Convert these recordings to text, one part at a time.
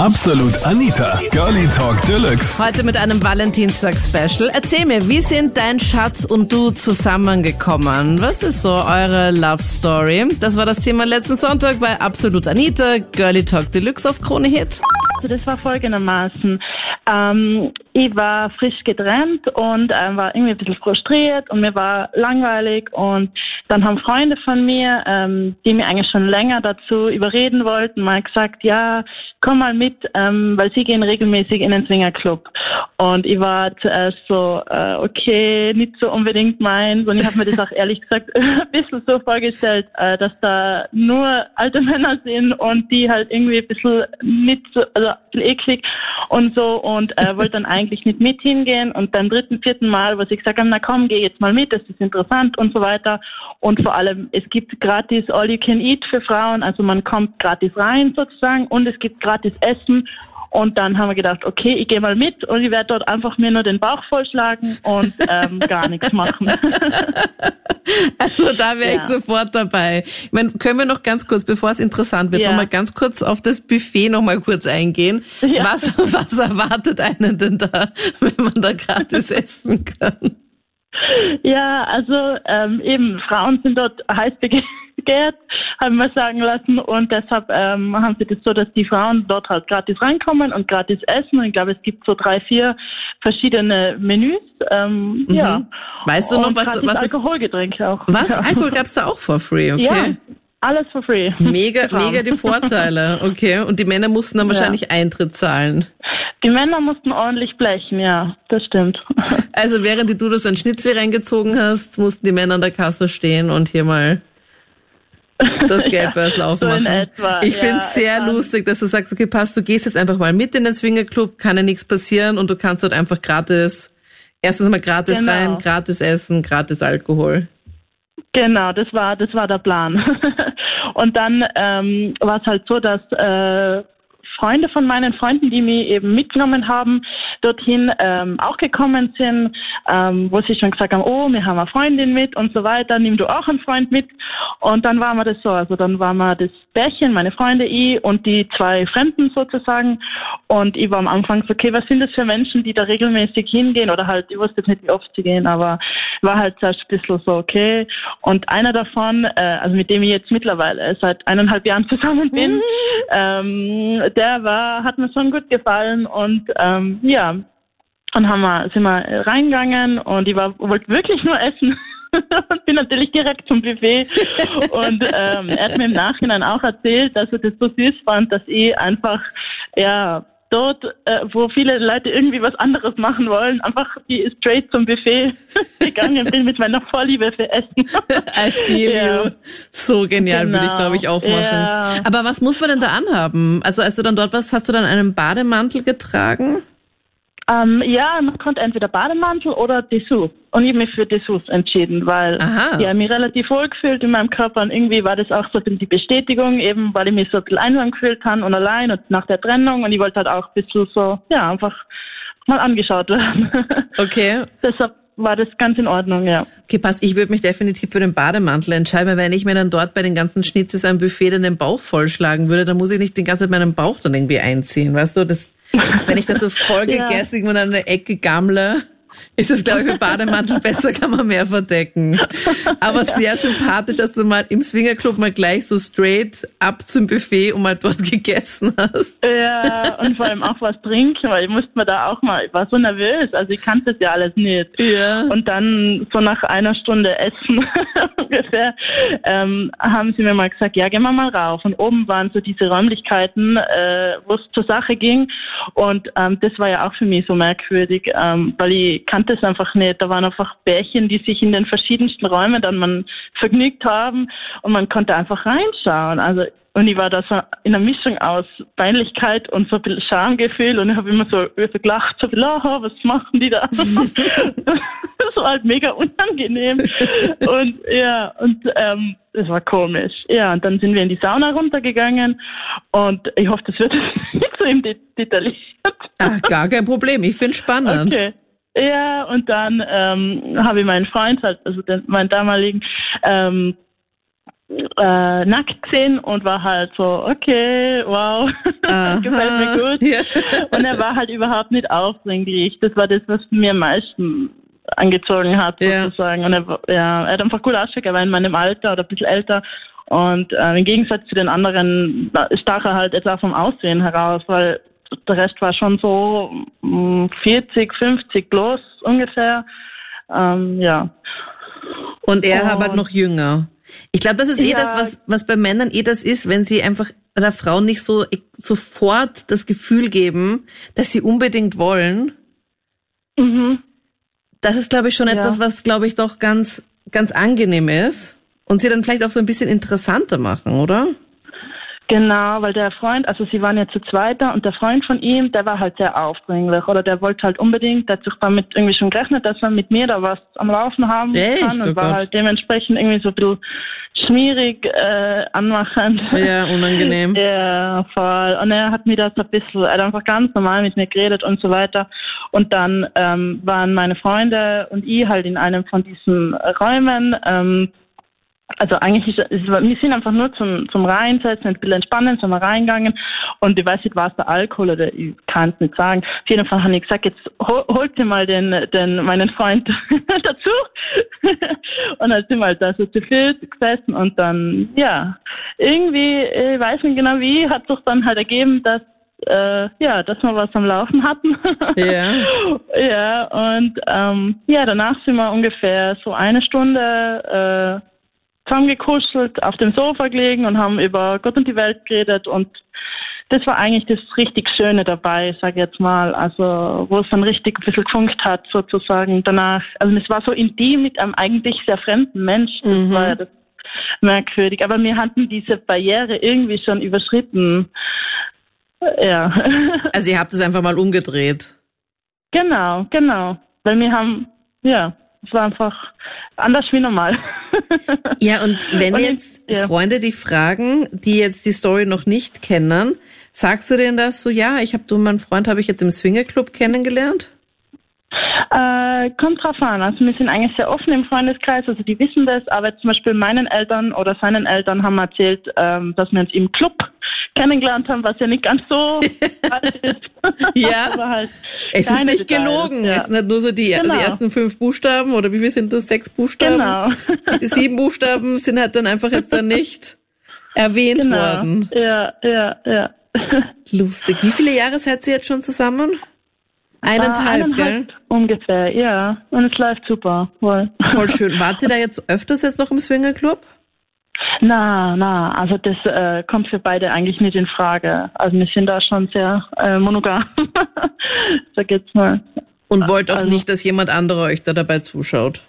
Absolut Anita, Girlie Talk Deluxe. Heute mit einem Valentinstag-Special. Erzähl mir, wie sind dein Schatz und du zusammengekommen? Was ist so eure Love Story? Das war das Thema letzten Sonntag bei Absolut Anita, Girlie Talk Deluxe auf Krone Hit. Also das war folgendermaßen. Ähm, ich war frisch getrennt und ähm, war irgendwie ein bisschen frustriert und mir war langweilig und dann haben Freunde von mir, ähm, die mir eigentlich schon länger dazu überreden wollten, mal gesagt, ja, komm mal mit, ähm, weil sie gehen regelmäßig in den Swingerclub. Und ich war zuerst so, äh, okay, nicht so unbedingt meins. Und ich habe mir das auch ehrlich gesagt ein bisschen so vorgestellt, äh, dass da nur alte Männer sind und die halt irgendwie ein bisschen nicht so, also ein bisschen eklig und so und äh, wollte dann eigentlich nicht mit hingehen. Und beim dritten, vierten Mal, wo sie gesagt haben, na komm, geh jetzt mal mit, das ist interessant und so weiter. Und vor allem, es gibt gratis All You Can Eat für Frauen, also man kommt gratis rein sozusagen und es gibt gratis Essen und dann haben wir gedacht, okay, ich gehe mal mit und ich werde dort einfach mir nur den Bauch vollschlagen und ähm, gar nichts machen. also da wäre ja. ich sofort dabei. Ich meine, können wir noch ganz kurz, bevor es interessant wird, ja. noch mal ganz kurz auf das Buffet noch mal kurz eingehen. Ja. Was, was erwartet einen denn da, wenn man da gratis essen kann? Ja, also ähm, eben Frauen sind dort heiß begehrt haben wir sagen lassen. Und deshalb ähm, haben sie das so, dass die Frauen dort halt gratis reinkommen und gratis essen. Und ich glaube, es gibt so drei, vier verschiedene Menüs. Ähm, mhm. Ja. Weißt du noch, was, was ist Alkoholgetränke auch. Was? Ja. Alkohol gab's da auch for free, okay? Ja. Alles for free. Mega, mega die Vorteile, okay. Und die Männer mussten dann wahrscheinlich ja. Eintritt zahlen. Die Männer mussten ordentlich blechen, ja, das stimmt. Also während du das ein Schnitzel reingezogen hast, mussten die Männer an der Kasse stehen und hier mal das Geldbörsel aufmachen. So etwa, ich ja, finde es sehr lustig, dass du sagst, okay, passt, du gehst jetzt einfach mal mit in den Swingerclub, kann ja nichts passieren und du kannst dort einfach gratis, erstens mal gratis genau. rein, gratis essen, gratis Alkohol. Genau, das war das war der Plan. und dann ähm, war es halt so, dass äh, Freunde von meinen Freunden, die mich eben mitgenommen haben, dorthin ähm, auch gekommen sind, ähm, wo sie schon gesagt haben, oh, wir haben eine Freundin mit und so weiter, nimm du auch einen Freund mit. Und dann waren wir das so, also dann waren wir das Bärchen, meine Freunde, ich und die zwei Fremden sozusagen. Und ich war am Anfang so, okay, was sind das für Menschen, die da regelmäßig hingehen oder halt, ich wusste jetzt nicht, wie oft sie gehen, aber war halt zuerst ein bisschen so, okay. Und einer davon, äh, also mit dem ich jetzt mittlerweile seit eineinhalb Jahren zusammen bin, ähm, der war, hat mir schon gut gefallen und ähm, ja, dann haben wir, sind wir reingegangen und ich wollte wirklich nur essen. und bin natürlich direkt zum Buffet. Und ähm, er hat mir im Nachhinein auch erzählt, dass er das so süß fand, dass ich einfach ja dort, äh, wo viele Leute irgendwie was anderes machen wollen, einfach die straight zum Buffet gegangen bin mit meiner Vorliebe für Essen. I feel ja. you. So genial genau. würde ich, glaube ich, auch machen. Ja. Aber was muss man denn da anhaben? Also als du dann dort warst, hast du dann einen Bademantel getragen? Ähm, ja, man konnte entweder Bademantel oder Dessous. Und ich habe mich für Dessous entschieden, weil Aha. ich habe mich relativ wohl gefühlt in meinem Körper und irgendwie war das auch so die Bestätigung, eben weil ich mich so ein bisschen einsam gefühlt habe und allein und nach der Trennung und ich wollte halt auch ein bisschen so, ja, einfach mal angeschaut werden. Okay. Deshalb war das ganz in Ordnung, ja. Okay, passt. Ich würde mich definitiv für den Bademantel entscheiden, weil wenn ich mir dann dort bei den ganzen Schnitzes am Buffet dann den Bauch vollschlagen würde, dann muss ich nicht den ganzen Zeit meinen Bauch dann irgendwie einziehen, weißt du? Das, wenn ich da so voll gegessen ja. und an der Ecke gammle, ist es, glaube ich, mit Bademantel besser, kann man mehr verdecken. Aber ja. sehr sympathisch, dass du mal im Swingerclub mal gleich so straight ab zum Buffet und mal dort gegessen hast. Ja, und vor allem auch was trinken, weil ich musste mir da auch mal, ich war so nervös, also ich kannte das ja alles nicht. Ja. Und dann so nach einer Stunde Essen ungefähr, ähm, haben sie mir mal gesagt, ja, gehen wir mal rauf. Und oben waren so diese Räumlichkeiten, äh, wo es zur Sache ging. Und ähm, das war ja auch für mich so merkwürdig, ähm, weil ich kannte es einfach nicht. Da waren einfach Bärchen, die sich in den verschiedensten Räumen dann man vergnügt haben und man konnte einfach reinschauen. Also und ich war da so in einer Mischung aus Peinlichkeit und so ein bisschen Schamgefühl und ich habe immer so, so gelacht, so viel, oh, was machen die da? das war halt mega unangenehm. und ja, und ähm, das war komisch. Ja, und dann sind wir in die Sauna runtergegangen und ich hoffe, das wird nicht so im detailliert. Ach, gar kein Problem. Ich finde spannend. Okay. Ja, und dann ähm, habe ich meinen Freund, halt, also den, meinen damaligen, ähm, äh, nackt gesehen und war halt so, okay, wow, gefällt mir gut. Ja. Und er war halt überhaupt nicht aufdringlich. Das war das, was mir am meisten angezogen hat, sozusagen. Ja. Und er, ja, er hat einfach gut ausgeschaut, er war in meinem Alter oder ein bisschen älter. Und äh, im Gegensatz zu den anderen stach er halt jetzt auch vom Aussehen heraus, weil der Rest war schon so 40, hm, 50 bloß ungefähr. Ähm, ja. Und er war halt noch jünger. Ich glaube, das ist eh ja. das, was, was bei Männern eh das ist, wenn sie einfach der Frau nicht so sofort das Gefühl geben, dass sie unbedingt wollen. Mhm. Das ist, glaube ich, schon ja. etwas, was, glaube ich, doch ganz, ganz angenehm ist und sie dann vielleicht auch so ein bisschen interessanter machen, oder? Genau, weil der Freund, also sie waren ja zu zweit da und der Freund von ihm, der war halt sehr aufdringlich oder der wollte halt unbedingt, der hat sich damit irgendwie schon gerechnet, dass er mit mir da was am Laufen haben Echt? kann und oh war Gott. halt dementsprechend irgendwie so ein bisschen schmierig, äh, anmachend. Ja, unangenehm. ja, voll. Und er hat mir das ein bisschen, er hat einfach ganz normal mit mir geredet und so weiter. Und dann ähm, waren meine Freunde und ich halt in einem von diesen Räumen, ähm, also eigentlich ist es, wir sind einfach nur zum, zum Reinsetzen, ein bisschen entspannen, sind wir reingegangen und ich weiß nicht, war es der Alkohol oder ich kann es nicht sagen. Auf jeden Fall habe ich gesagt, jetzt hol, holt ihr mal den, den, meinen Freund dazu. und dann sind wir halt da so zu viel gesessen und dann, ja, irgendwie, ich weiß nicht genau wie, hat sich dann halt ergeben, dass äh, ja, dass wir was am Laufen hatten. Ja. ja, und ähm, ja, danach sind wir ungefähr so eine Stunde äh, zusammengekuschelt, auf dem Sofa gelegen und haben über Gott und die Welt geredet und das war eigentlich das richtig Schöne dabei, sag ich jetzt mal, also wo es dann richtig ein bisschen gefunkt hat sozusagen danach. Also es war so intim mit einem eigentlich sehr fremden Mensch, das mhm. war ja das merkwürdig, aber wir hatten diese Barriere irgendwie schon überschritten. Ja. Also ihr habt es einfach mal umgedreht. Genau, genau, weil wir haben, ja, es war einfach anders wie normal. Ja, und wenn und jetzt ja. Freunde dich fragen, die jetzt die Story noch nicht kennen, sagst du denen das so, ja, ich habe du, meinen Freund habe ich jetzt im Swingerclub kennengelernt? Äh, kommt drauf an. Also wir sind eigentlich sehr offen im Freundeskreis, also die wissen das, aber zum Beispiel meinen Eltern oder seinen Eltern haben erzählt, ähm, dass wir uns im Club kennengelernt haben, was ja nicht ganz so falsch ist. ja, halt es ist nicht Details, gelogen. Ja. Es sind halt nur so die, genau. die, ersten fünf Buchstaben oder wie viel sind das? Sechs Buchstaben? Genau. Die sieben Buchstaben sind halt dann einfach jetzt dann nicht erwähnt genau. worden. Ja, ja, ja. Lustig. Wie viele Jahre seid ihr jetzt schon zusammen? Eineinhalb, äh, gell? Ungefähr, ja. Und es läuft super. Voll. Voll schön. Wart ihr da jetzt öfters jetzt noch im Swingerclub? Na, na, also das äh, kommt für beide eigentlich nicht in Frage. Also wir sind da schon sehr äh, monogam. Sag jetzt mal. Und wollt auch also, nicht, dass jemand anderer euch da dabei zuschaut?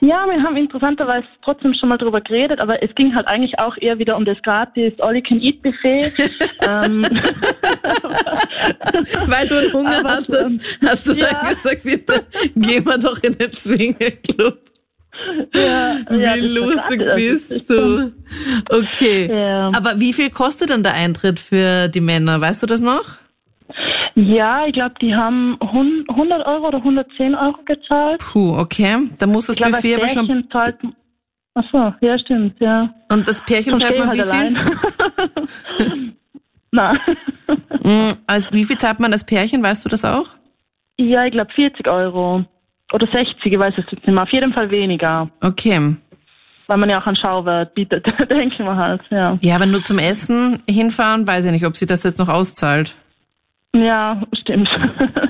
Ja, wir haben interessanterweise trotzdem schon mal drüber geredet, aber es ging halt eigentlich auch eher wieder um das gratis All-You-Can-Eat-Buffet. ähm, Weil du einen Hunger aber, hattest, hast du ja. dann gesagt, bitte gehen wir doch in den Swingerclub. Ja, wie ja, lustig bist du. Okay. Ja. Aber wie viel kostet denn der Eintritt für die Männer? Weißt du das noch? Ja, ich glaube, die haben 100 Euro oder 110 Euro gezahlt. Puh, okay. Da muss das glaub, Buffet aber schon. Zahlt, ach so, ja, stimmt, ja. Und das Pärchen zahlt man halt wie viel? Mm, also wie viel zahlt man das Pärchen? Weißt du das auch? Ja, ich glaube 40 Euro. Oder 60, ich weiß es jetzt nicht mehr. Auf jeden Fall weniger. Okay. Weil man ja auch einen Schauwert bietet, denke ich mal halt, ja. Ja, aber nur zum Essen hinfahren, weiß ich nicht, ob sie das jetzt noch auszahlt. Ja, stimmt.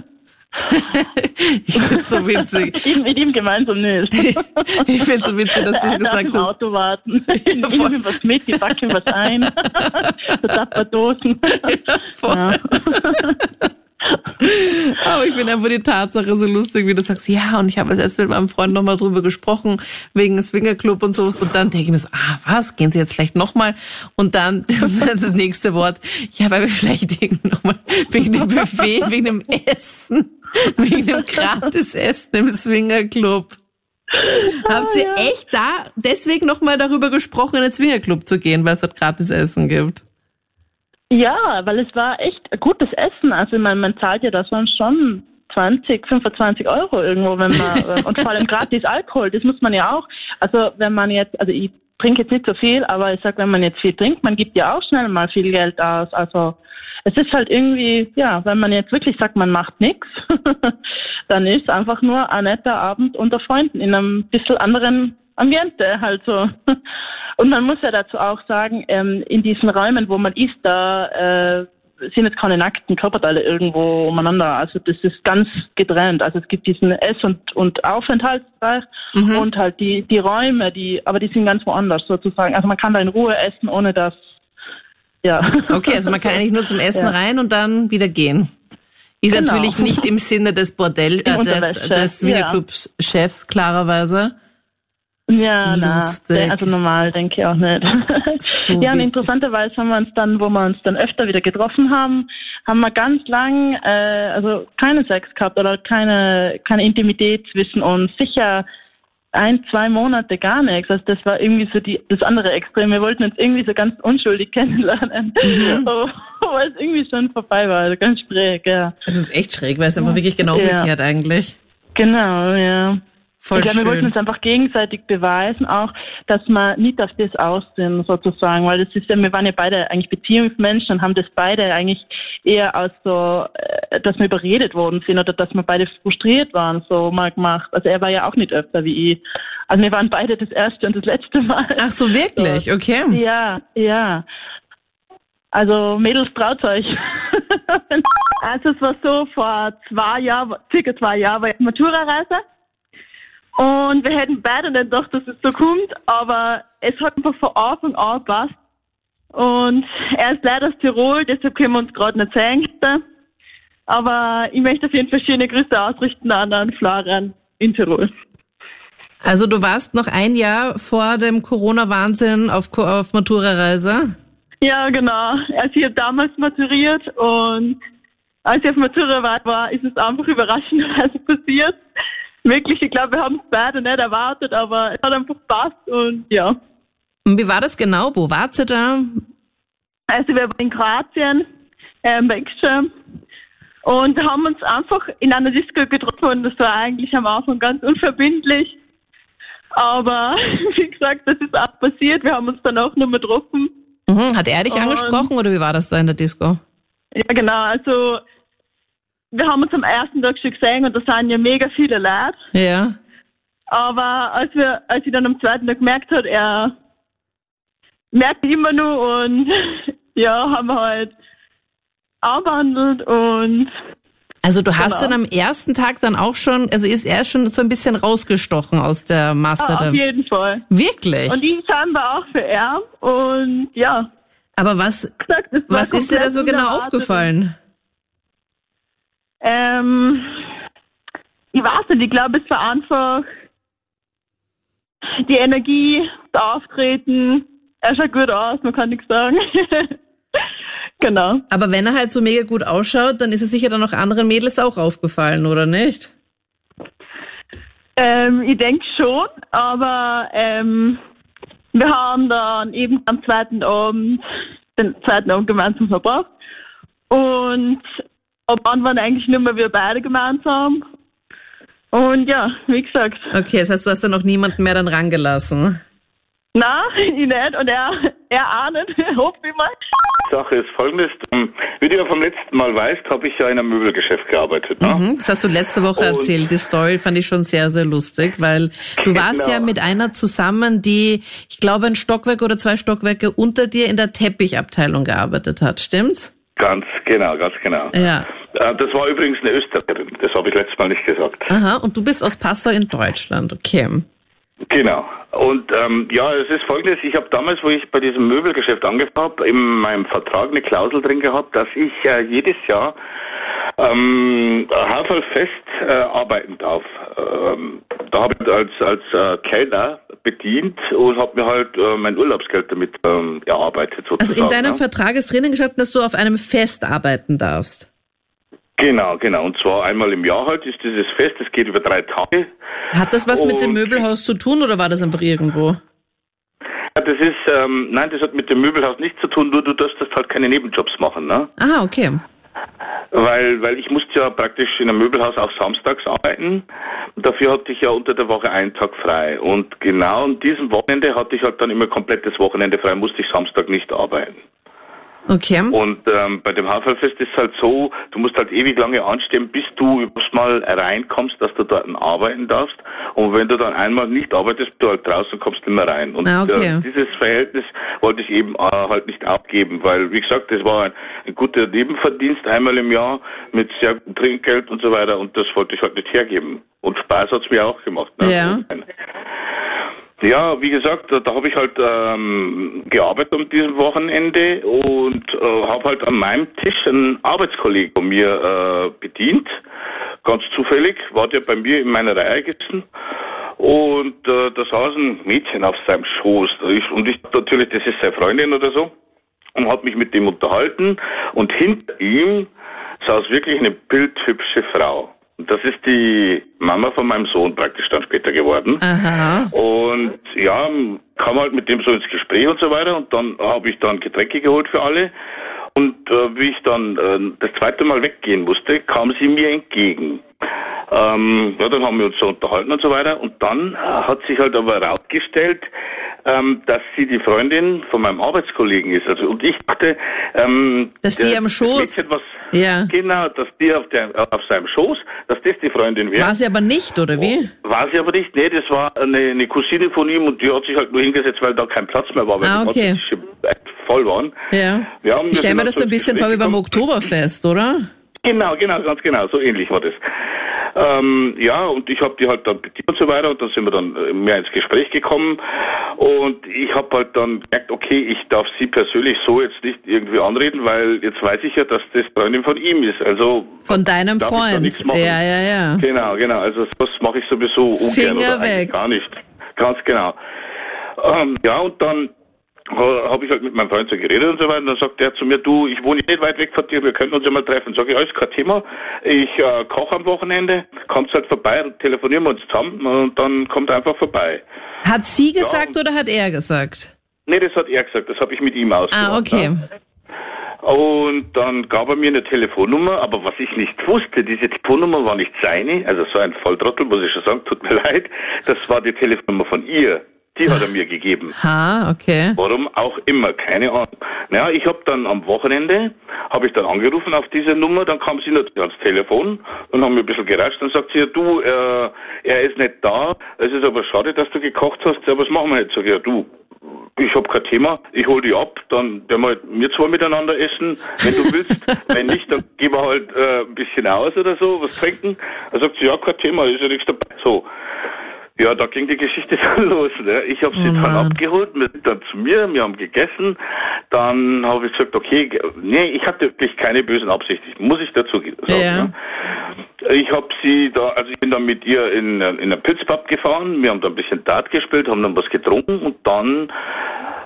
ich find's so witzig. mit ihm gemeinsam nicht. ich find's so witzig, dass du gesagt hast. im Auto warten. Ja, ich nehme was mit, ich packe ihm was ein. so Tapperdosen. Ja, voll. Ja. Aber ich finde einfach die Tatsache so lustig, wie du sagst, ja, und ich habe jetzt mit meinem Freund nochmal drüber gesprochen, wegen Swingerclub und so. Und dann denke ich mir so, ah, was, gehen sie jetzt vielleicht nochmal? Und dann das nächste Wort, ja, weil wir vielleicht nochmal wegen dem Buffet, wegen dem Essen, wegen dem Gratisessen im Swingerclub. Ah, Habt ihr ja. echt da deswegen nochmal darüber gesprochen, in den Swingerclub zu gehen, weil es dort Gratisessen gibt? Ja, weil es war echt gutes Essen. Also meine, man zahlt ja das waren schon 20, 25 Euro irgendwo, wenn man und vor allem gratis Alkohol, das muss man ja auch. Also wenn man jetzt, also ich trinke jetzt nicht so viel, aber ich sag, wenn man jetzt viel trinkt, man gibt ja auch schnell mal viel Geld aus. Also es ist halt irgendwie, ja, wenn man jetzt wirklich sagt, man macht nichts, dann ist es einfach nur ein netter Abend unter Freunden in einem bisschen anderen Ambiente halt so. Und man muss ja dazu auch sagen, ähm, in diesen Räumen, wo man ist, da äh, sind jetzt keine nackten Körperteile irgendwo umeinander. Also das ist ganz getrennt. Also es gibt diesen Ess- und, und Aufenthaltsbereich mhm. und halt die, die Räume, die, aber die sind ganz woanders sozusagen. Also man kann da in Ruhe essen, ohne dass, ja. Okay, also man kann eigentlich nur zum Essen ja. rein und dann wieder gehen. Ist genau. natürlich nicht im Sinne des Bordell, äh, des, des Videoclub-Chefs, klarerweise. Ja, Lustig. na, also normal denke ich auch nicht. So ja, und interessanterweise haben wir uns dann, wo wir uns dann öfter wieder getroffen haben, haben wir ganz lang, äh, also keinen Sex gehabt oder keine, keine Intimität zwischen uns. Sicher ein, zwei Monate gar nichts. Also das war irgendwie so die, das andere Extrem. Wir wollten uns irgendwie so ganz unschuldig kennenlernen, mhm. weil es irgendwie schon vorbei war. Also ganz schräg, ja. Das ist echt schräg, weil es einfach wirklich genau umgekehrt ja. eigentlich. Genau, ja. Voll ich glaube, wir wollten uns einfach gegenseitig beweisen, auch, dass wir nicht auf das aussehen, sozusagen, weil das ist ja, wir waren ja beide eigentlich Beziehungsmenschen und haben das beide eigentlich eher aus so, äh, dass wir überredet worden sind oder dass wir beide frustriert waren, so mal gemacht. Also er war ja auch nicht öfter wie ich. Also wir waren beide das erste und das letzte Mal. Ach so, wirklich? So. Okay. Ja, ja. Also Mädels, traut euch. also es war so, vor zwei Jahren, circa zwei Jahren war ich Matura-Reise und wir hätten beide nicht gedacht, dass es so kommt, aber es hat einfach von Anfang an gepasst. Und er ist leider aus Tirol, deshalb können wir uns gerade nicht sehen. Aber ich möchte auf jeden Fall schöne Grüße ausrichten an, an Florian in Tirol. Also du warst noch ein Jahr vor dem Corona-Wahnsinn auf, auf Matura-Reise? Ja, genau. Also ich habe damals maturiert und als ich auf Matura war, war ist es einfach überraschenderweise passiert wirklich, ich glaube, wir haben es beide nicht erwartet, aber es hat einfach gepasst und ja. Und wie war das genau? Wo wart ihr da? Also wir waren in Kroatien, äh, Wechsel und haben uns einfach in einer Disco getroffen und das war eigentlich am Anfang ganz unverbindlich. Aber wie gesagt, das ist auch passiert. Wir haben uns dann auch nur mehr getroffen. Mhm. Hat er dich und, angesprochen oder wie war das da in der Disco? Ja, genau. Also wir haben uns am ersten Tag schon gesehen und da sind ja mega viele Leute. Ja. Aber als wir, als ich dann am zweiten Tag gemerkt habe, er merkt immer nur und ja, haben wir halt abhandelt und also du hast genau. dann am ersten Tag dann auch schon, also ist er schon so ein bisschen rausgestochen aus der Masse. Ah, auf jeden Fall. Wirklich? Und ich scheinbar auch für er und ja. Aber was, gesagt, was ist dir da so genau aufgefallen? Ähm, ich weiß nicht, ich glaube, es war einfach die Energie, das Auftreten. Er schaut gut aus, man kann nichts sagen. genau. Aber wenn er halt so mega gut ausschaut, dann ist es sicher dann auch anderen Mädels auch aufgefallen, oder nicht? Ähm, ich denke schon, aber ähm, wir haben dann eben am zweiten Abend den zweiten Abend gemeinsam verbracht. Und ab wann waren eigentlich nur mehr wir beide gemeinsam. Und ja, wie gesagt. Okay, das heißt, du hast dann noch niemanden mehr dann rangelassen? Nein, ich nicht. Und er, er auch nicht, hoffe ich mal. Die Sache ist folgendes. Ähm, wie du ja vom letzten Mal weißt, habe ich ja in einem Möbelgeschäft gearbeitet. Ne? Mhm, das hast du letzte Woche und erzählt. Die Story fand ich schon sehr, sehr lustig, weil du warst genau. ja mit einer zusammen, die, ich glaube, ein Stockwerk oder zwei Stockwerke unter dir in der Teppichabteilung gearbeitet hat. Stimmt's? Ganz genau, ganz genau. Ja. Äh, das war übrigens eine Österreicherin, das habe ich letztes Mal nicht gesagt. Aha, und du bist aus Passau in Deutschland, okay. Genau. Und ähm, ja, es ist folgendes, ich habe damals, wo ich bei diesem Möbelgeschäft angefangen habe, in meinem Vertrag eine Klausel drin gehabt, dass ich äh, jedes Jahr ähm, Haferfest äh, arbeiten darf. Ähm, da habe ich als, als äh, Kellner bedient und habe mir halt äh, mein Urlaubsgeld damit ähm, erarbeitet. Sozusagen, also in deinem ja. Vertrag ist drinnen gestanden, dass du auf einem Fest arbeiten darfst. Genau, genau. Und zwar einmal im Jahr halt ist dieses Fest, das geht über drei Tage. Hat das was und mit dem Möbelhaus zu tun oder war das einfach irgendwo? Das ist, ähm, nein, das hat mit dem Möbelhaus nichts zu tun, nur du darfst halt keine Nebenjobs machen, ne? Ah, okay. Weil, weil ich musste ja praktisch in einem Möbelhaus auch samstags arbeiten. Dafür hatte ich ja unter der Woche einen Tag frei. Und genau an diesem Wochenende hatte ich halt dann immer komplettes Wochenende frei, musste ich Samstag nicht arbeiten. Okay. Und ähm, bei dem Haferfest ist es halt so, du musst halt ewig lange anstehen, bis du überhaupt mal reinkommst, dass du dort arbeiten darfst. Und wenn du dann einmal nicht arbeitest, du halt draußen kommst nicht mehr rein. Und Ah, okay. äh, dieses Verhältnis wollte ich eben äh, halt nicht abgeben, weil wie gesagt, das war ein, ein guter Nebenverdienst einmal im Jahr mit sehr gutem Trinkgeld und so weiter und das wollte ich halt nicht hergeben. Und Spaß hat's mir auch gemacht. Ne? Ja. Ja, wie gesagt, da, habe ich halt ähm, gearbeitet um diesem Wochenende und äh, habe halt an meinem Tisch einen Arbeitskollegen von mir äh, bedient. Ganz zufällig war der bei mir in meiner Reihe gesessen und äh, da saß ein Mädchen auf seinem Schoß. Ich, und ich natürlich, das ist seine Freundin oder so und habe mich mit dem unterhalten und hinter ihm saß wirklich eine bildhübsche Frau. Das ist die Mama von meinem Sohn praktisch dann später geworden. Aha. Und ja, kam halt mit dem so ins Gespräch und so weiter und dann habe ich dann Getränke geholt für alle. Und äh, wie ich dann äh, das zweite Mal weggehen musste, kam sie mir entgegen. Ähm, ja, dann haben wir uns so unterhalten und so weiter. Und dann äh, hat sich halt aber herausgestellt, ähm, dass sie die Freundin von meinem Arbeitskollegen ist. Also und ich dachte, ähm, Dass die am Schoß- Das Mädchen, was, Ja. Genau, dass die auf, der, auf seinem Schoß, dass das die Freundin wäre. War sie aber nicht, oder wie? War sie aber nicht, nee, das war eine, eine Cousine von ihm und die hat sich halt nur hingesetzt, weil da kein Platz mehr war, weil Ah, die okay. echt voll waren. Ja. Ja, ich stelle mir das so ein bisschen vor wie beim. Oktoberfest, oder? Genau, genau, ganz genau, so ähnlich war das. Ähm, ja, und ich habe die halt dann bedient und so weiter und dann sind wir dann äh, mehr ins Gespräch gekommen und ich habe halt dann gemerkt, okay, ich darf sie persönlich so jetzt nicht irgendwie anreden, weil jetzt weiß ich ja, dass das Freundin von ihm ist. Also Von deinem Freund. Ja, ja, ja. Genau, genau. Also das mache ich sowieso ungern Finger oder weg. gar nicht. Ganz genau. Ähm, ja, und dann habe ich halt mit meinem Freund so geredet und so weiter. Und dann sagt er zu mir, du, ich wohne nicht weit weg von dir, wir könnten uns ja mal treffen. Sag ich, alles kein Thema. Ich äh, koche am Wochenende, kommst halt vorbei, telefonieren wir uns zusammen und dann kommt er einfach vorbei. Hat sie gesagt oder hat er gesagt? Nee, das hat er gesagt, das habe ich mit ihm ausgemacht. Ah, okay. Ne? Und dann gab er mir eine Telefonnummer, aber was ich nicht wusste, diese Telefonnummer war nicht seine, also so ein Volltrottel, muss ich schon sagen, tut mir leid, das war die Telefonnummer von ihr. Die hat er mir gegeben. Ha, okay. Warum auch immer, keine Ahnung. Naja, ich habe dann am Wochenende, habe ich dann angerufen auf diese Nummer, dann kam sie natürlich ans Telefon und haben mir ein bisschen geratscht. Dann sagt sie, ja, du, äh, er ist nicht da, es ist aber schade, dass du gekocht hast, ja, was machen wir jetzt? Sag ich, ja, du, ich habe kein Thema, ich hol die ab, dann werden wir halt wir zwei miteinander essen, wenn du willst. wenn nicht, dann gehen wir halt äh, ein bisschen aus oder so, was trinken. Dann sagt sie, ja, kein Thema, ist ja nichts dabei. So. Ja, da ging die Geschichte dann los. Ne? Ich habe sie Oh dann abgeholt, wir sind dann zu mir, wir haben gegessen. Dann habe ich gesagt, okay, nee, ich hatte wirklich keine bösen Absichten, muss ich dazu ge- sagen. Ja. Ne? Ich habe sie da, also ich bin dann mit ihr in, in einen Pilzpub gefahren, wir haben da ein bisschen Dart gespielt, haben dann was getrunken und dann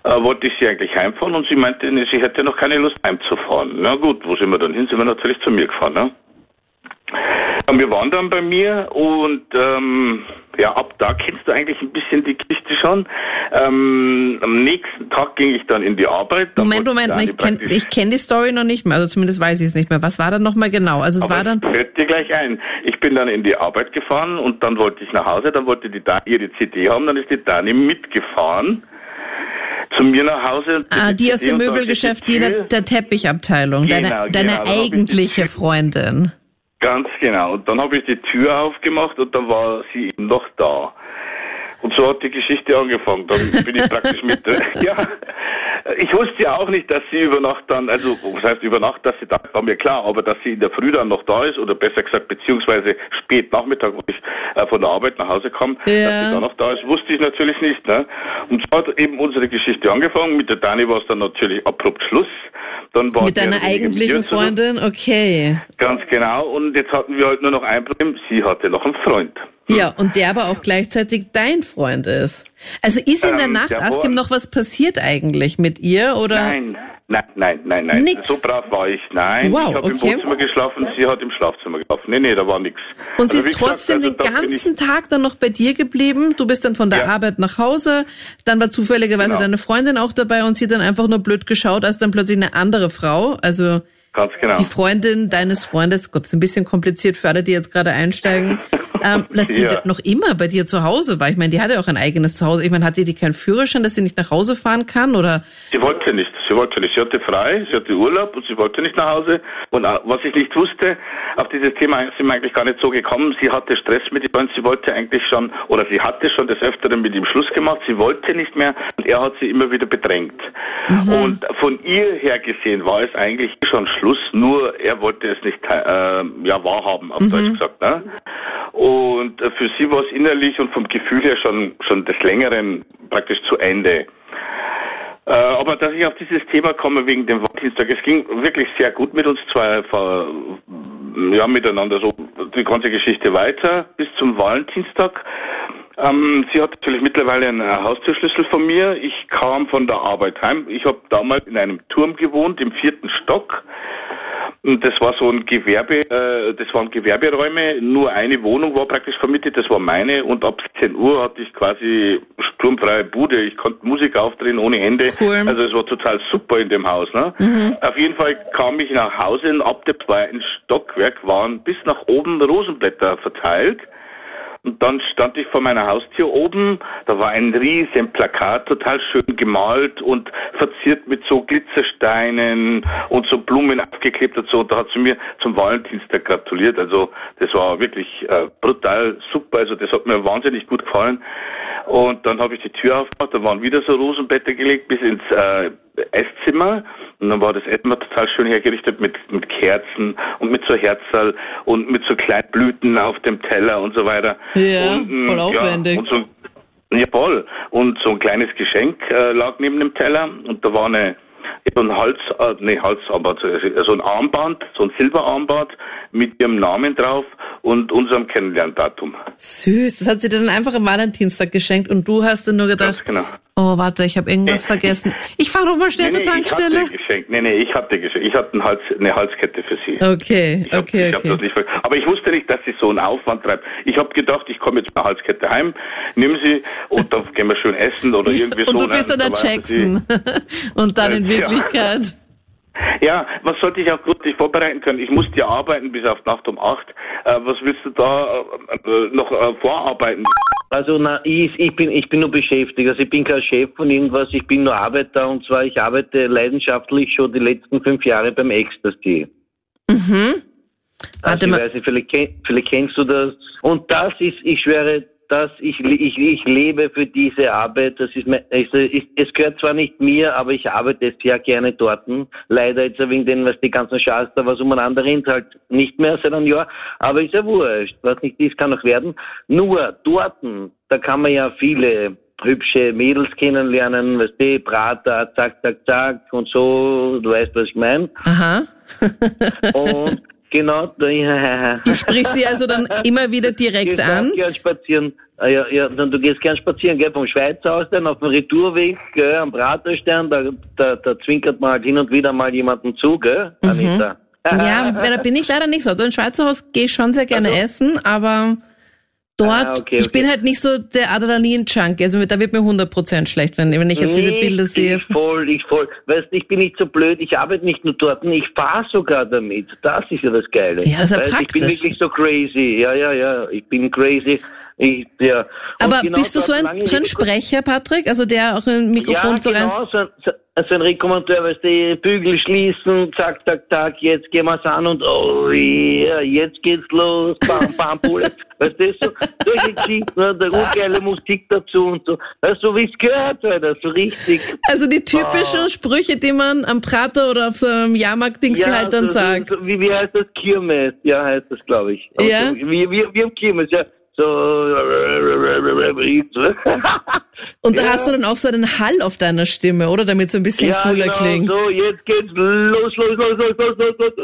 äh, wollte ich sie eigentlich heimfahren und sie meinte, nee, sie hätte noch keine Lust heimzufahren. Na gut, wo sind wir dann hin? Sind wir natürlich zu mir gefahren, ne? Wir waren dann bei mir und ähm, ja, ab da kennst du eigentlich ein bisschen die Geschichte schon. Ähm, am nächsten Tag ging ich dann in die Arbeit. Da Moment, Moment, ich kenne kenn die Story noch nicht mehr, also zumindest weiß ich es nicht mehr. Was war dann nochmal genau? Also es Aber war dann. fällt dir gleich ein. Ich bin dann in die Arbeit gefahren und dann wollte ich nach Hause, dann wollte die Dani ihre CD haben, dann ist die Dani mitgefahren zu mir nach Hause. Ah, die aus CD dem und da Möbelgeschäft, die der, der Teppichabteilung, Genau, deine, genau, deine die eigentliche Freundin. Ganz genau. Und dann habe ich die Tür aufgemacht und dann war sie eben noch da. Und so hat die Geschichte angefangen. Dann bin ich praktisch mit. ja, ich wusste ja auch nicht, dass sie über Nacht dann, also was heißt über Nacht, dass sie da war mir klar, aber dass sie in der Früh dann noch da ist oder besser gesagt beziehungsweise spät Nachmittag, wo ich äh, von der Arbeit nach Hause kam, Ja. dass sie da noch da ist, wusste ich natürlich nicht. Ne? Und so hat eben unsere Geschichte angefangen. Mit der Dani war es dann natürlich abrupt Schluss. Dann war Mit deiner eigentlichen Freundin? Okay. Ganz genau. Und jetzt hatten wir halt nur noch ein Problem. Sie hatte noch einen Freund. Ja, und der aber auch gleichzeitig dein Freund ist. Also ist in der Ähm, Nacht, der Askim, noch was passiert eigentlich mit ihr? Oder? Nein, nein, nein, nein, nein. Nix. So brav war ich. Nein, Wow, ich habe okay. im Wohnzimmer geschlafen, sie hat im Schlafzimmer geschlafen. Nee, nee, da war nichts. Und sie Also, ist gesagt, trotzdem also den ganzen Tag dann noch bei dir geblieben. Du bist dann von der Ja. Arbeit nach Hause. Dann war zufälligerweise Genau. deine Freundin auch dabei und sie hat dann einfach nur blöd geschaut, als dann plötzlich eine andere Frau, also Ganz genau. Die Freundin deines Freundes, Gott, ist ein bisschen kompliziert für alle, die jetzt gerade einsteigen, ähm, dass die Ja. noch immer bei dir zu Hause war. Ich meine, die hatte ja auch ein eigenes Zuhause. Ich meine, hatte die keinen Führerschein, dass sie nicht nach Hause fahren kann? Oder Sie wollte nicht, sie wollte nicht. Sie hatte frei, sie hatte Urlaub und sie wollte nicht nach Hause. Und äh, was ich nicht wusste, auf dieses Thema sind wir eigentlich gar nicht so gekommen. Sie hatte Stress mit ihm und sie wollte eigentlich schon, oder sie hatte schon des Öfteren mit ihm Schluss gemacht. Sie wollte nicht mehr und er hat sie immer wieder bedrängt. Und von ihr her gesehen war es eigentlich schon Schluss, nur er wollte es nicht äh, ja, wahrhaben, auf Deutsch gesagt. Ne? Und äh, für sie war es innerlich und vom Gefühl her schon, schon des Längeren praktisch zu Ende. Äh, aber dass ich auf dieses Thema komme wegen dem Valentinstag, es ging wirklich sehr gut mit uns zwei, ja, miteinander so die ganze Geschichte weiter bis zum Valentinstag. Ähm, sie hat natürlich mittlerweile einen äh, Haustürschlüssel von mir. Ich kam von der Arbeit heim. Ich habe damals in einem Turm gewohnt, im vierten Stock. Und das war so ein Gewerbe, äh, das waren Gewerberäume, nur eine Wohnung war praktisch vermietet, das war meine und ab 10 Uhr hatte ich quasi sturmfreie Bude. Ich konnte Musik aufdrehen ohne Ende. Cool. Also es war total super in dem Haus. Ne? Auf jeden Fall kam ich nach Hause und ab dem zweiten Stockwerk waren bis nach oben Rosenblätter verteilt. Und dann stand ich vor meiner Haustür oben, da war ein riesen Plakat, total schön gemalt und verziert mit so Glitzersteinen und so Blumen aufgeklebt und so. Und da hat sie mir zum Valentinstag gratuliert. Also das war wirklich äh, brutal super. Also das hat mir wahnsinnig gut gefallen. Und dann habe ich die Tür aufgemacht, da waren wieder so Rosenblätter gelegt bis ins äh, Esszimmer. Und dann war das Esszimmer total schön hergerichtet mit, mit Kerzen und mit so Herzerl und mit so kleinen Blüten auf dem Teller und so weiter. Ja, und, mm, voll aufwendig. Ja, und so, ja, voll. Und so ein kleines Geschenk äh, lag neben dem Teller und da war eine so ein Hals, äh, nee, Halsarmband, so ein Armband, so ein Silberarmband mit ihrem Namen drauf und unserem Kennenlerndatum. süß, das hat sie dir dann einfach am Valentinstag geschenkt und du hast dann nur gedacht, genau. Oh, warte, ich habe irgendwas vergessen. Ich fahre noch mal schnell zur ich Tankstelle. hatte geschenkt. Nee, nee, ich hatte geschenkt. Ich hatte Hals, eine Halskette für sie. Okay, Ich hab, okay, ich hab das okay. nicht aber ich wusste nicht, dass sie so einen Aufwand treibt. Ich habe gedacht, ich komme jetzt mit einer Halskette heim, nimm sie und dann gehen wir schön essen oder irgendwie so. Und du bist dann der Jackson. Und dann in Ja. Wirklichkeit. Ja, was sollte ich auch gründlich vorbereiten können? Ich musste ja arbeiten bis auf Nacht um acht. Äh, was willst du da äh, äh, noch äh, vorarbeiten? Also na, ich, ich bin ich bin nur beschäftigt. Also ich bin kein Chef von irgendwas, ich bin nur Arbeiter und zwar ich arbeite leidenschaftlich schon die letzten fünf Jahre beim Ecstasy. Mhm. Warte Also ich mal. weiß nicht, vielleicht, kenn- vielleicht kennst du das. Und das ist, ich schwöre, dass ich, ich, ich lebe für diese Arbeit. Das ist, mein, es, ist, es gehört zwar nicht mir, aber ich arbeite sehr gerne dort. Leider jetzt wegen den, was die ganzen Scheiß da was umeinander rennt, halt nicht mehr seit einem Jahr. Aber ist ja wurscht. Was nicht ist, kann noch werden. Nur dort, da kann man ja viele hübsche Mädels kennenlernen, weißt du, Prater, zack, zack, zack und so, du weißt, was ich meine. Aha. Und genau, da, Du sprichst sie also dann immer wieder direkt gehst an. gern spazieren. Ah, Ja, ja, dann du gehst gern spazieren, gell, vom Schweizer aus dann auf dem Retourweg, gell, am Praterstern, da, da, da zwinkert man halt hin und wieder mal jemanden zu, gell, Anita? Mhm. Ja, da bin ich leider nicht so. Also in Schweizer Haus gehe ich schon sehr gerne Also- essen, aber dort, Ah, okay, ich bin halt nicht so der Adrenalin-Junkie. Also da wird mir 100% schlecht, wenn, wenn ich jetzt diese Bilder sehe. Ich voll, ich voll. Weißt du, ich bin nicht so blöd, ich arbeite nicht nur dort, ich fahre sogar damit. Das ist ja das Geile. Ja, das ist ja weißt, Ich bin praktisch. wirklich so crazy. Ja, ja, ja, ich bin crazy. Ich, ja. Aber genau bist du so ein, so ein Sprecher, Patrick? Also der auch ein Mikrofon ja, so rein... genau, so ein, so, so ein Rekommandeur, weißt du, Bügel schließen, zack, zack, zack, jetzt gehen wir's an und oh ja, jetzt geht's los, bam, bam, Bullet. weißt du, so, solche Geschichten, ne, der urgeile Musik dazu und so. Weißt du, so wie es gehört, Alter, so richtig. Also die typischen Ah. Sprüche, die man am Prater oder auf so einem Jahrmarkt-Dings die halt dann so, sagt. So, wie, wie heißt das? Kirmes, ja, heißt das, glaube ich. Aber Ja? So, wie, wie, wie am Kirmes, ja. So, Und da Ja. hast du dann auch so einen Hall auf deiner Stimme, oder? Damit so ein bisschen ja, cooler genau, klingt. So, jetzt geht's los, los, los, los, los, los, los,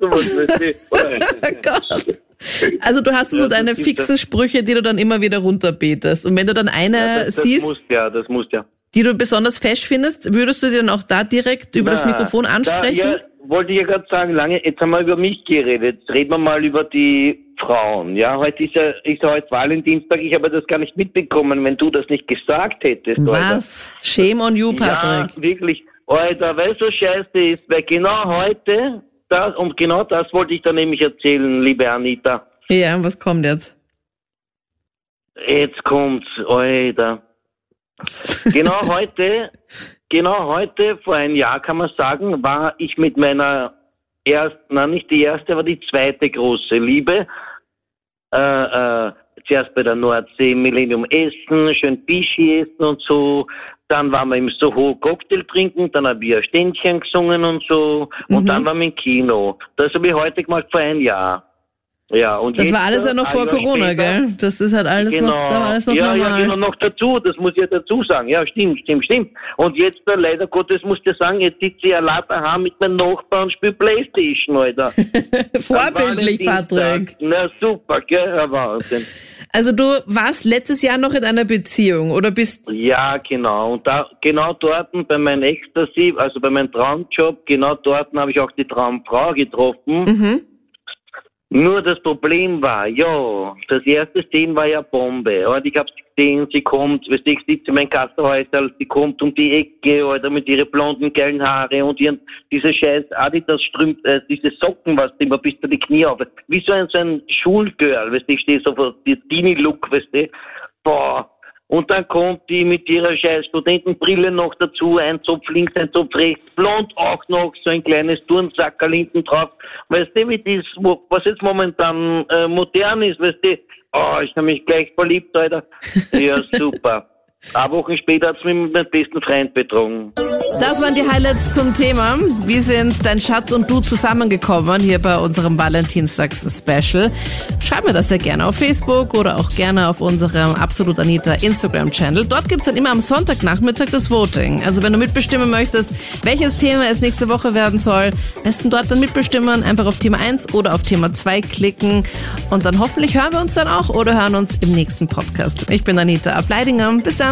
so. Oh. Also du hast so Ja, deine das ist fixen Sprüche, die du dann immer wieder runterbetest. Und wenn du dann eine das, das siehst, muss ja, das muss ja. die du besonders fesch findest, würdest du die dann auch da direkt über das Na, Mikrofon ansprechen? Da, ja, wollte ich ja gerade sagen, lange, jetzt haben wir über mich geredet. Jetzt reden wir mal über die Frauen. Ja, heute ist ja, ist ja heute Valentinstag. Ich habe das gar nicht mitbekommen, wenn du das nicht gesagt hättest. Alter. Was? Shame on you, Patrick. Ja, wirklich. Alter, weil so scheiße ist, weil genau heute, das, und genau das wollte ich da nämlich erzählen, liebe Anita. Ja, was kommt jetzt? Jetzt kommt's, Alter. Genau heute, genau heute, vor einem Jahr kann man sagen, war ich mit meiner ersten, na nicht die erste, aber die zweite große Liebe, äh, äh, zuerst bei der Nordsee Millennium essen, schön Bischi essen und so. Dann waren wir im Soho Cocktail trinken, dann haben wir ein Ständchen gesungen und so. Und Mhm. dann waren wir im Kino. Das habe ich heute gemacht vor einem Jahr. Ja, und Das jetzt, war alles ja noch ein vor Jahr Corona, später- gell? Das ist halt alles genau. noch, da war alles noch ja, normal. ja, genau, noch dazu, das muss ich ja dazu sagen. Ja, stimmt, stimmt, stimmt. Und jetzt, äh, leider Gottes, muss ich dir sagen, jetzt sitze ich allein daheim mit meinem Nachbarn und spiele Playstation, Alter. Vorbildlich, Patrick. Na super, gell, Wahnsinn. Also du warst letztes Jahr noch in einer Beziehung oder bist Ja, genau. Und da, genau dort bei meinem Ecstasy, also bei meinem Traumjob, genau dort habe ich auch die Traumfrau getroffen. mhm. Nur das Problem war, ja, das erste Szene war ja Bombe. Und ich habe gesehen, sie kommt, weißt du, ich sitze in meinem Kassenhäusl, sie kommt um die Ecke, Alter, mit ihren blonden, geilen Haare und ihren, diese scheiß Adidas Strümp, äh, diese Socken, was immer bis zu die Knie auf. Wie so ein, so ein Schulgirl, weißt du, ich stehe so vor die Teenie-Look, weißt du. Boah. Und dann kommt die mit ihrer scheiß Studentenbrille noch dazu, ein Zopf links, ein Zopf rechts, blond auch noch, so ein kleines Turnsackerl hinten drauf. Weißt du, wie das, was jetzt momentan äh, modern ist, weißt du, oh, ich habe mich gleich verliebt, Alter. Ja, super. Ein Wochen später hat's mich mit meinem besten Freund betrogen. Das waren die Highlights zum Thema. Wie sind dein Schatz und du zusammengekommen hier bei unserem Valentinstags-Special? Schreib mir das sehr gerne auf Facebook oder auch gerne auf unserem Absolut Anita Instagram-Channel. Dort gibt's dann immer am Sonntagnachmittag das Voting. Also wenn du mitbestimmen möchtest, welches Thema es nächste Woche werden soll, besten dort dann mitbestimmen. Einfach auf Thema 1 oder auf Thema 2 klicken. Und dann hoffentlich hören wir uns dann auch oder hören uns im nächsten Podcast. Ich bin Anita Ableidinger. Bis dann.